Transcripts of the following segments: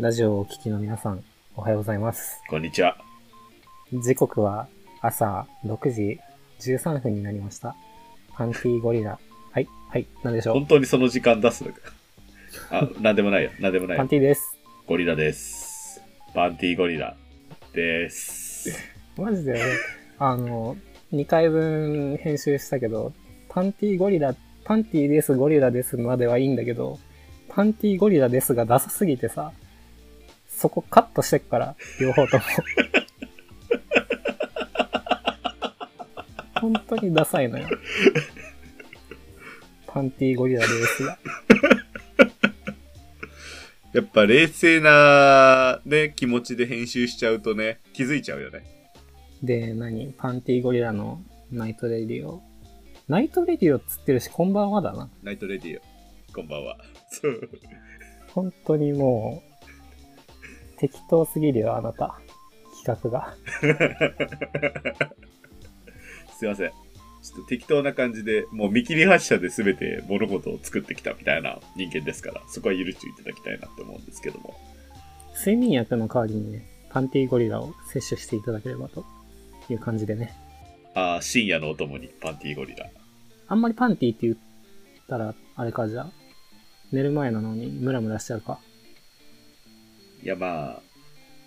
ラジオをお聞きの皆さん、おはようございます。こんにちは。時刻は朝6時13分になりました。パンティーゴリラ。はい、はい、なんでしょう？本当にその時間出すのか。あ、なんでもないよ。なんでもないパンよ。ティーです。ゴリラです。パンティーゴリラです。マジで？俺、あの、2回分編集したけど、パンティーゴリラ、パンティーです、ゴリラですまではいいんだけど、パンティーゴリラですがダサすぎてさ、そこカットしてっから、両方とも。本当にダサいのよ。パンティーゴリラですが。やっぱ冷静な、ね、気持ちで編集しちゃうとね、気づいちゃうよね。で、何？パンティーゴリラのナイトレディオ。ナイトレディオっつってるし、こんばんはだな。ナイトレディオ。こんばんは。そう。本当にもう、適当すぎるよ、あなた。企画が。すいません。ちょっと適当な感じで、もう見切り発車で全て物事を作ってきたみたいな人間ですから、そこは許していただきたいなって思うんですけども。睡眠薬の代わりにね、パンティーゴリラを摂取していただければという感じでね。ああ、深夜のお供にパンティーゴリラ。あんまりパンティーって言ったら、あれかじゃあ、寝る前なのにムラムラしちゃうか。いやまあ、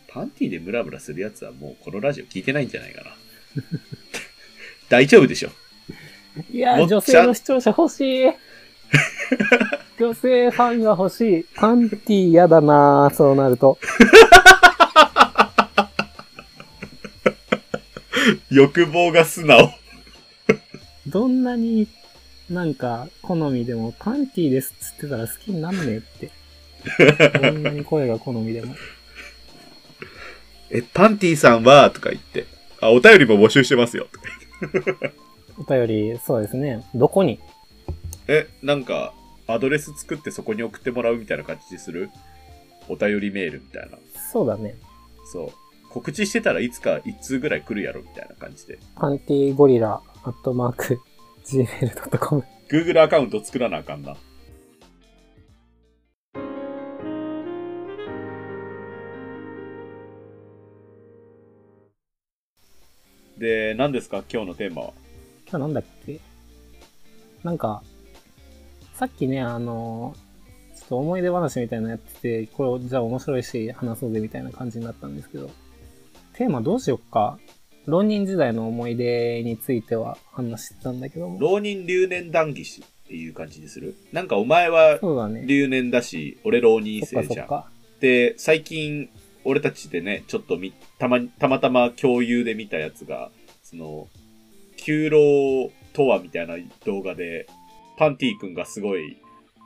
パンティーでムラムラするやつはもうこのラジオ聞いてないんじゃないかな。大丈夫でしょ。いや女性の視聴者欲しい。女性ファンが欲しい。パンティー嫌だなーそうなると。欲望が素直。どんなになんか好みでもパンティーですっつってたら好きになんねえって。どんなに声が好みでも。え、パンティーさんはとか言って。あ、お便りも募集してますよ。お便り、そうですね。どこに？え、なんか、アドレス作ってそこに送ってもらうみたいな感じする？お便りメールみたいな。そうだね。そう。告知してたらいつか一通ぐらい来るやろみたいな感じで。パンティーゴリラアットマーク gmail.com Google アカウント作らなあかんな。で、何ですか？今日のテーマは？今日なんだっけ？なんか、さっきね、あの、ちょっと思い出話みたいなのやってて、これじゃあ面白いし話そうぜみたいな感じになったんですけど、テーマどうしよっか？浪人時代の思い出については話してたんだけども。浪人留年談義しっていう感じにする？なんかお前はそうだね。留年だし、俺浪人そっか生じゃん。か。で、最近、俺たちでね、ちょっとみ、たま、たまたま共有で見たやつが、その、休労とはみたいな動画で、パンティー君がすごい、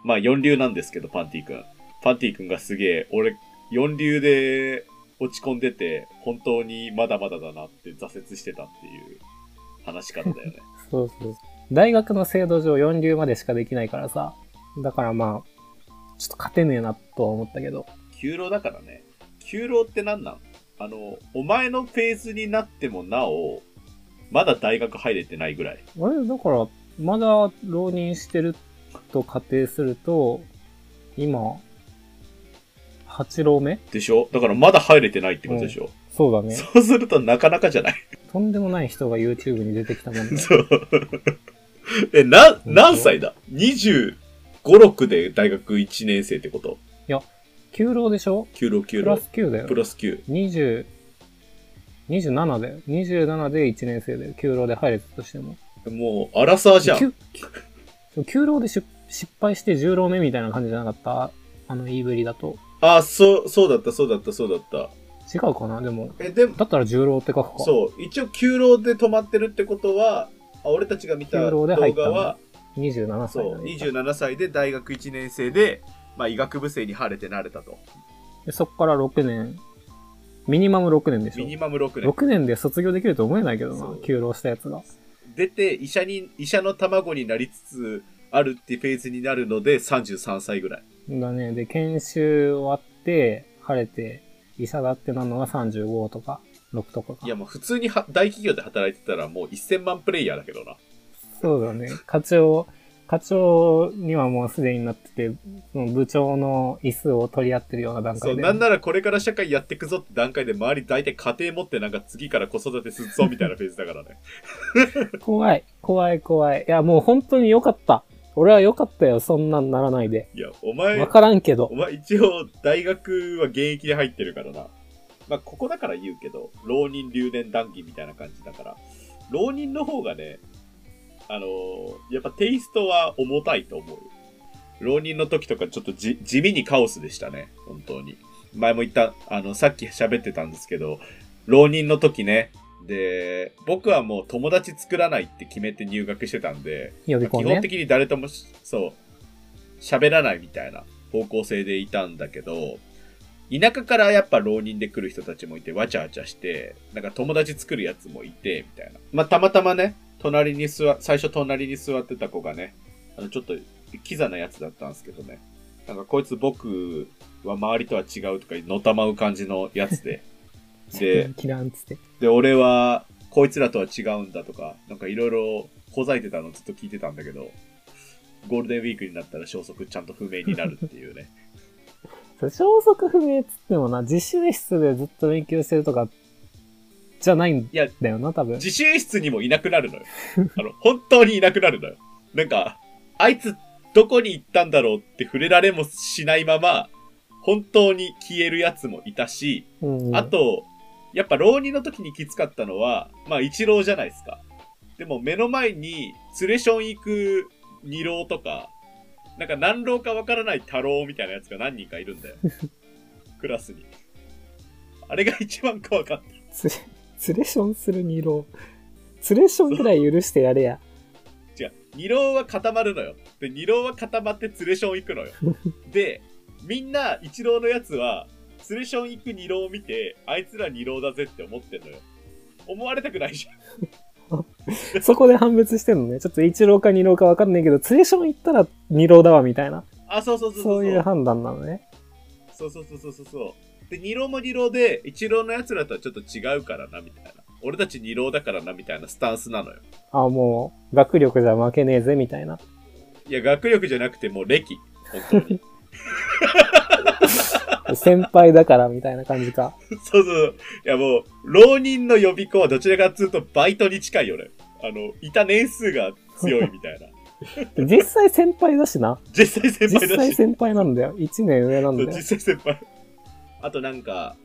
まあ四流なんですけど、パンティー君。パンティー君がすげえ、俺、四流で落ち込んでて、本当にまだまだだなって挫折してたっていう話し方だよね。そうそう。大学の制度上4流までしかできないからさ。だからまあ、ちょっと勝てねえなとは思ったけど。休労だからね。休労って何なん？あの、お前のフェーズになってもなお、まだ大学入れてないぐらい。あれ？だから、まだ浪人してると仮定すると、今、8浪目？でしょ？だからまだ入れてないってことでしょ、そうだね。そうするとなかなかじゃない？とんでもない人が YouTube に出てきたもんね。そう。え、な、何歳だ ?25、6で大学1年生ってこと？9浪でしょ？9浪9浪プラス。9だよプ。ラス9。20、27だよ。27で1年生だよ。9浪で入れたとしても。もう、アラサーじゃん。9, 9浪で失 失敗して10浪目みたいな感じじゃなかった？あの言いぶりだと。あ、そう、そうだった、そうだった、そうだった。違うかな？でも、え、でも、だったら10浪って書くか。そう、一応9浪で止まってるってことは、あ俺たちが見た9動浪で入ったんだ画は、27歳そう、だね。27歳で大学1年生で、まあ、医学部生に晴れてなれたと。でそっから6年。ミニマム6年でしょミニマム6年。6年で卒業できると思えないけどな休労したやつが。出て、医者に、医者の卵になりつつあるってフェーズになるので、33歳ぐらい。だね。で、研修終わって、晴れて、医者だってなるのが35とか、6とかか。いや、もう普通には大企業で働いてたらもう1000万プレイヤーだけどな。そうだね。課長、課長にはもうすでになってて、その部長の椅子を取り合ってるような段そう、階で。なんならこれから社会やっていくぞって段階で周り大体家庭持ってなんか次から子育てするぞみたいなフェーズだからね。怖い、怖い、怖い。いや、もう本当に良かった。俺は良かったよ、そんなんならないで。いや、お前わ、からんけどお。前一応大学は現役で入ってるからな。まあ、ここだから言うけど、浪人留年談義みたいな感じだから、浪人の方がね、あのーやっぱテイストは重たいと思うよ。浪人の時とかちょっとじ地味にカオスでしたね、本当に。前も言った、あの、さっき喋ってたんですけど、浪人の時ね、で、僕はもう友達作らないって決めて入学してたんで、ね。基本的に誰ともし、そう、喋らないみたいな方向性でいたんだけど、田舎からやっぱ浪人で来る人たちもいて、わちゃわちゃして、なんか友達作るやつもいて、みたいな。まあ、たまたまね、隣に座、最初隣に座ってた子がね、あの、ちょっと、キザなやつだったんですけどね。なんかこいつ僕は周りとは違うとか、のたまう感じのやつで。で。で、俺は、こいつらとは違うんだとか、なんかいろいろほざいてたのずっと聞いてたんだけど、ゴールデンウィークになったら消息ちゃんと不明になるっていうね。消息不明っつってもな、自習室でずっと勉強してるとか、じゃないんだよな、多分。自習室にもいなくなるのよ。あの、本当にいなくなるのよ。なんか、あいつどこに行ったんだろうって触れられもしないまま、本当に消えるやつもいたし、うん、あと、やっぱ浪人の時にきつかったのは、まあ一浪じゃないですか。でも目の前にツレション行く二浪とか、なんか何浪かわからない多浪みたいなやつが何人かいるんだよ。クラスに。あれが一番怖かった。ツレ、ションする二郎。ツレションくらい許してやれや。違う。二浪は固まるのよ。で、二浪は固まってツレション行くのよ。で、みんな一浪のやつは、ツレション行く二浪を見て、あいつら二浪だぜって思ってんのよ。思われたくないじゃん。そこで判別してんのね。ちょっと一郎か二郎かわかんないけど、ツレション行ったら二郎だわ、みたいな。あ、そうそうそうそういう判断なのね。そうそうそうそうそうそう。で、二浪も二浪で、一浪の奴らとはちょっと違うからな、みたいな。俺たち二浪だからな、みたいなスタンスなのよ。あ、もう、学力じゃ負けねえぜ、みたいな。いや、学力じゃなくてもう歴。本当に。先輩だから、みたいな感じか。そうそう。いやもう、浪人の予備校はどちらかっつうとバイトに近いよね。あの、いた年数が強いみたいな。実際先輩だしな。実際先輩実だし。際先輩なんだよ。一年上なんだよ。実際先輩。あとなんか、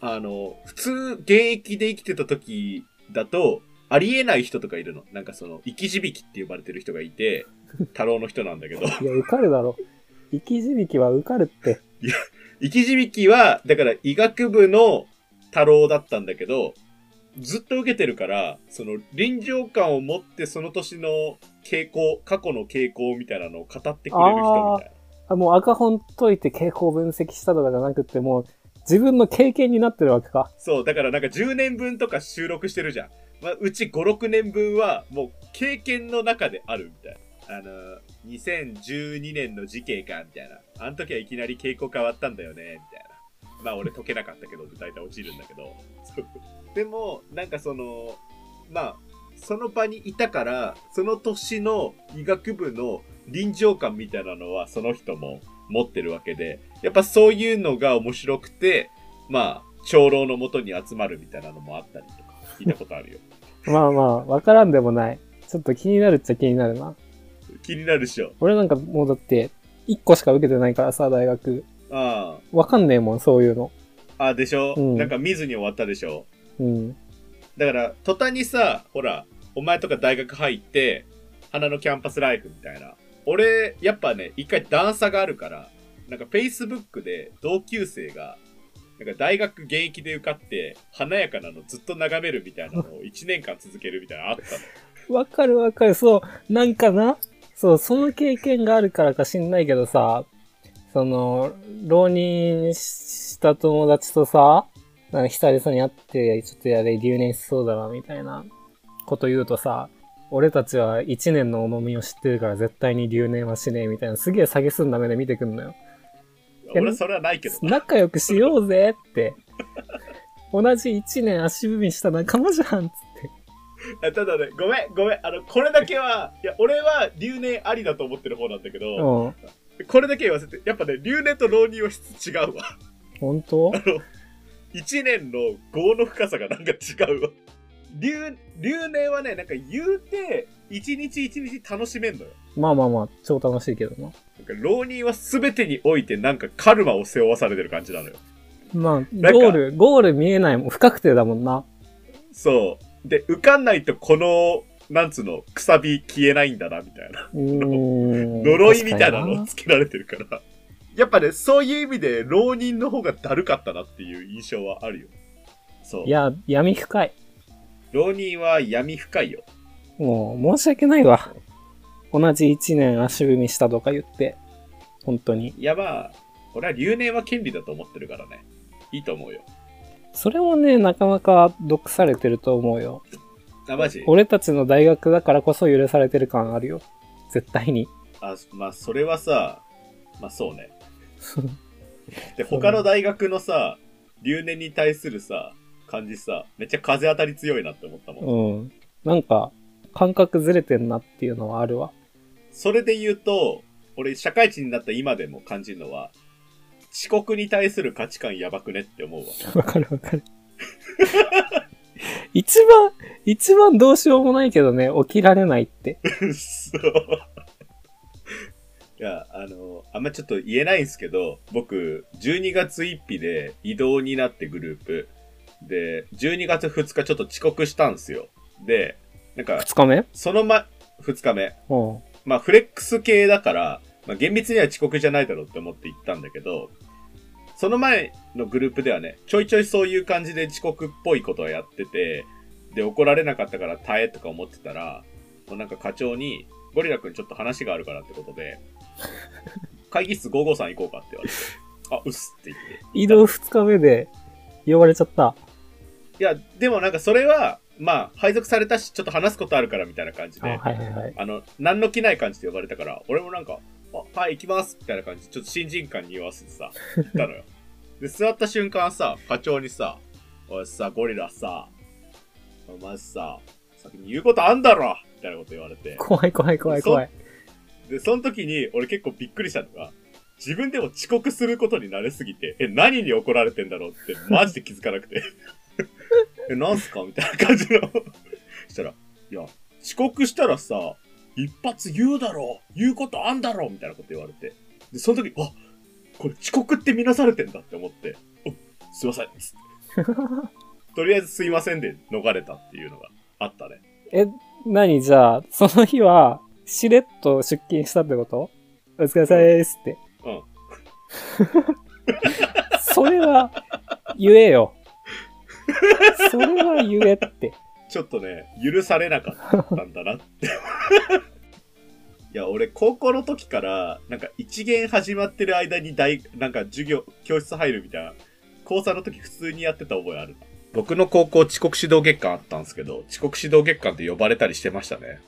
あの、普通現役で生きてた時だと、ありえない人とかいるの。なんかその、生き字引って呼ばれてる人がいて、太郎の人なんだけど。いや、受かるだろ。生き字引は受かるって。生き字引は、だから医学部の太郎だったんだけど、ずっと受けてるから、その臨場感を持ってその年の傾向、過去の傾向みたいなのを語ってくれる人みたいな。あもう赤本解いて傾向分析したとかじゃなくて、もう自分の経験になってるわけか。そう、だからなんか10年分とか収録してるじゃん。まあ、うち5、6年分はもう経験の中であるみたいな。あの、2012年の時系か、みたいな。あの時はいきなり傾向変わったんだよね、みたいな。まあ俺解けなかったけど、大体落ちるんだけど。でも、なんかその、まあ、その場にいたから、その年の医学部の臨場感みたいなのはその人も持ってるわけで、やっぱそういうのが面白くて、まあ、長老のもとに集まるみたいなのもあったりとか、聞いたことあるよ。まあまあ、わからんでもない。ちょっと気になるっちゃ気になるな。気になるっしょ。俺なんかもうだって、1個しか受けてないからさ、大学。あわかんねえもん、そういうの。あ。あ、でしょ、うんなんか見ずに終わったでしょ？うん。だから、途端にさ、ほら、お前とか大学入って、花のキャンパスライフみたいな。俺、やっぱね、一回段差があるから、なんか Facebook で同級生が、なんか大学現役で受かって、華やかなのずっと眺めるみたいなのを 1年間続けるみたいなのあったの。わかるわかる。そう、なんかな、そう、その経験があるからか知んないけどさ、その、浪人した友達とさ、なんか久々に会って、ちょっとやれ、留年しそうだな、みたいなこと言うとさ、俺たちは一年の重みを知ってるから絶対に留年はしねえみたいな、すげえ下げすんだ目で見てくんのよ。俺はそれはないけど。仲良くしようぜって。同じ一年足踏みした仲間じゃんっつって。あただね、ごめん、ごめん。あの、これだけは、いや、俺は留年ありだと思ってる方なんだけど、うん。これだけ言わせて、やっぱね、留年と浪人は質違うわ。本当？あの、一年の業の深さがなんか違うわ。留、留年はね、なんか言うて、一日一日楽しめんのよ。まあまあまあ、超楽しいけどな。なんか浪人は全てにおいてなんかカルマを背負わされてる感じなのよ。まあ、ゴール、ゴール見えないもん。不確定だもんな。そう。で、受かんないとこの、なんつうの、くさび消えないんだな、みたいな。呪いみたいなのを確つけられてるから。やっぱね、そういう意味で浪人の方がだるかったなっていう印象はあるよ。そう。いや、闇深い。浪人は闇深いよ。もう、申し訳ないわ。同じ一年足踏みしたとか言って。本当に。いやまあ、俺は留年は権利だと思ってるからね。いいと思うよ。それもね、なかなか毒されてると思うよ。あ、マジ？俺たちの大学だからこそ許されてる感あるよ。絶対に。あ、まあ、それはさ、まあそうね。で、他の大学のさ、留年に対するさ、感じさ、めっちゃ風当たり強いなって思ったもん。うん。なんか、感覚ずれてんなっていうのはあるわ。それで言うと、俺、社会人になった今でも感じるのは、遅刻に対する価値観やばくねって思うわ。わかるわかる。一番、一番どうしようもないけどね、起きられないって。そう。いや、あの、あんまちょっと言えないんですけど、僕、12月1日で移動になってグループ。で、12月2日ちょっと遅刻したんですよ。で、なんか、二日目？そのま、2日目。うん。まあ、フレックス系だから、まあ、厳密には遅刻じゃないだろうって思って行ったんだけど、その前のグループではね、ちょいちょいそういう感じで遅刻っぽいことをやってて、で、怒られなかったから耐えとか思ってたら、もうなんか課長に、ゴリラくんちょっと話があるからってことで、会議室553行こうかって言われて、あ、うっすって言って。移動二日目で呼ばれちゃった。いや、でもなんかそれは、まあ、配属されたし、ちょっと話すことあるからみたいな感じあ、で、はいはいはい。あの、何の気ない感じで呼ばれたから、俺もなんか、あ、はい、行きますみたいな感じで、ちょっと新人感に言わせてさ、行ったのよ。で、座った瞬間さ、課長にさ、おいさ、ゴリラさ、お前さ、先に言うことあんだろみたいなこと言われて。怖い怖い怖い怖い。で、その時に、俺結構びっくりしたのが、自分でも遅刻することに慣れすぎて、え、何に怒られてんだろうって、マジで気づかなくて。え、なんすか？みたいな感じの。したら、いや、遅刻したらさ、一発言うだろう言うことあんだろうみたいなこと言われて。で、その時、あ、これ遅刻って見なされてんだって思って、お、すいません。とりあえずすいませんで逃れたっていうのがあったね。え、何？じゃあ、その日は、しれっと出勤したってこと？お疲れ様ですって。うん。それは、言えよ。それは言えって。ちょっとね、許されなかったんだなって。いや、俺、高校の時から、なんか一元始まってる間に大、なんか授業、教室入るみたいな、高3の時普通にやってた覚えあるな。僕の高校遅刻指導月間あったんですけど、遅刻指導月間って呼ばれたりしてましたね。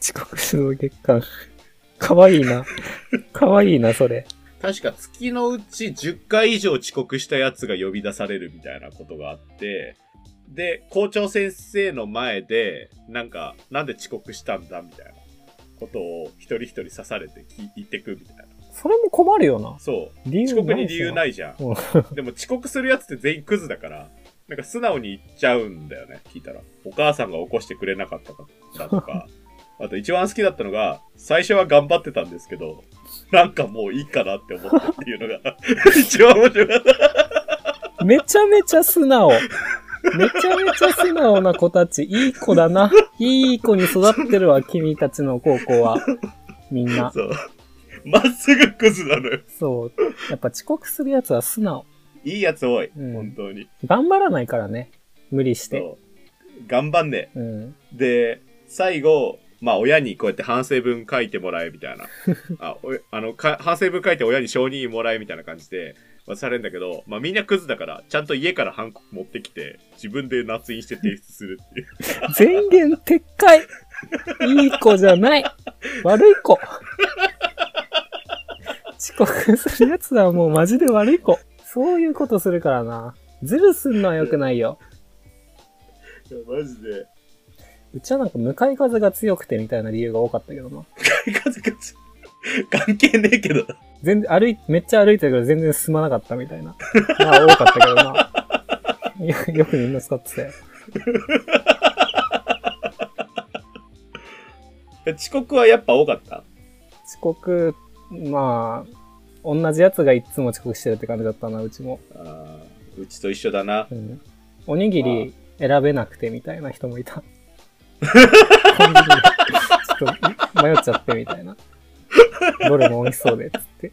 遅刻指導月間。かわいいな。かわいいな、それ。確か月のうち10回以上遅刻したやつが呼び出されるみたいなことがあって、で、校長先生の前で、なんか、なんで遅刻したんだみたいなことを一人一人刺されて聞言ってくみたいな。それも困るよな。そう。理由遅刻に理由いないじゃん。うんでも遅刻するやつって全員クズだから、なんか素直に言っちゃうんだよね、聞いたら。お母さんが起こしてくれなかったからとか。あと一番好きだったのが、最初は頑張ってたんですけど、なんかもういいかなって思ってっていうのが、一番面白かった。めちゃめちゃ素直。めちゃめちゃ素直な子たち。いい子だな。いい子に育ってるわ、君たちの高校は。みんな。そう。まっすぐクズなのよ。そう。やっぱ遅刻するやつは素直。いいやつ多い。うん本当に。頑張らないからね。無理して。頑張んね。うん。で、最後、まあ親にこうやって反省文書いてもらえみたいな。あ、おあのか、反省文書いて親に承認もらえみたいな感じで渡されるんだけど、まあみんなクズだから、ちゃんと家からハンコ持ってきて、自分で捺印して提出するっていう。全言撤回いい子じゃない悪い子遅刻するやつはもうマジで悪い子。そういうことするからな。ズルすんのは良くないよ。いや、マジで。うちはなんか向かい風が強くてみたいな理由が多かったけどな。風がつ関係ねえけど。全然歩い、めっちゃ歩いてるけど全然進まなかったみたいな。まあ多かったけどな。よよくみんな使ってたよ。遅刻はやっぱ多かった？遅刻、まあ、同じやつがいつも遅刻してるって感じだったな、うちも。あーうちと一緒だなう。ん。おにぎり選べなくてみたいな人もいた。ちょっと迷っちゃってみたいな。どれも美味しそうで、つって。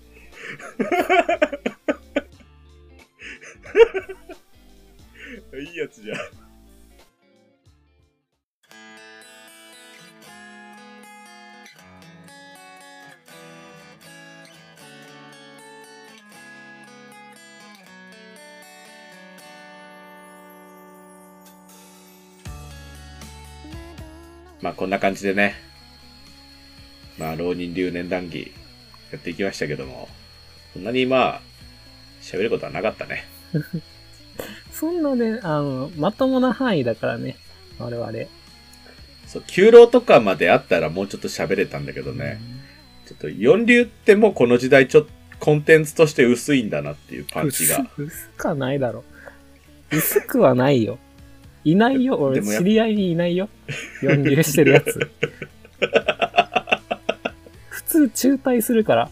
いいやつじゃん。まあこんな感じでね、まあ浪人留年談義やっていきましたけども、そんなにまあ、喋ることはなかったね。そんなね、あの、まともな範囲だからね、我々。そう、休老とかまであったらもうちょっと喋れたんだけどね。ちょっと四流ってもうこの時代ちょっとコンテンツとして薄いんだなっていうパンチが。薄薄くはないだろ。薄くはないよ。いないよ。俺、でもやっ知り合いにいないよ。四流してるやつ。普通、中退するから。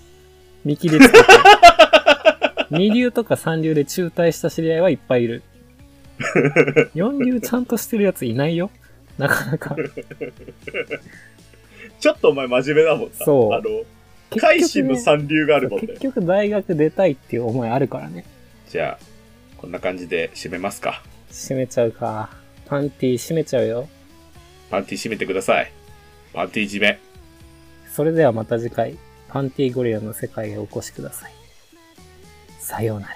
見切りつけて。二流とか三流で中退した知り合いはいっぱいいる。四流ちゃんとしてるやついないよ。なかなか。ちょっとお前真面目だもんな。そうあの、結改心のね三流があるもんね結。局大学出たいっていう思いあるからね。じゃあ、こんな感じで締めますか。閉めちゃうか。パンティ閉めちゃうよ。パンティ締めてください。パンティ締め。それではまた次回、パンティゴリラの世界へお越しください。さようなら。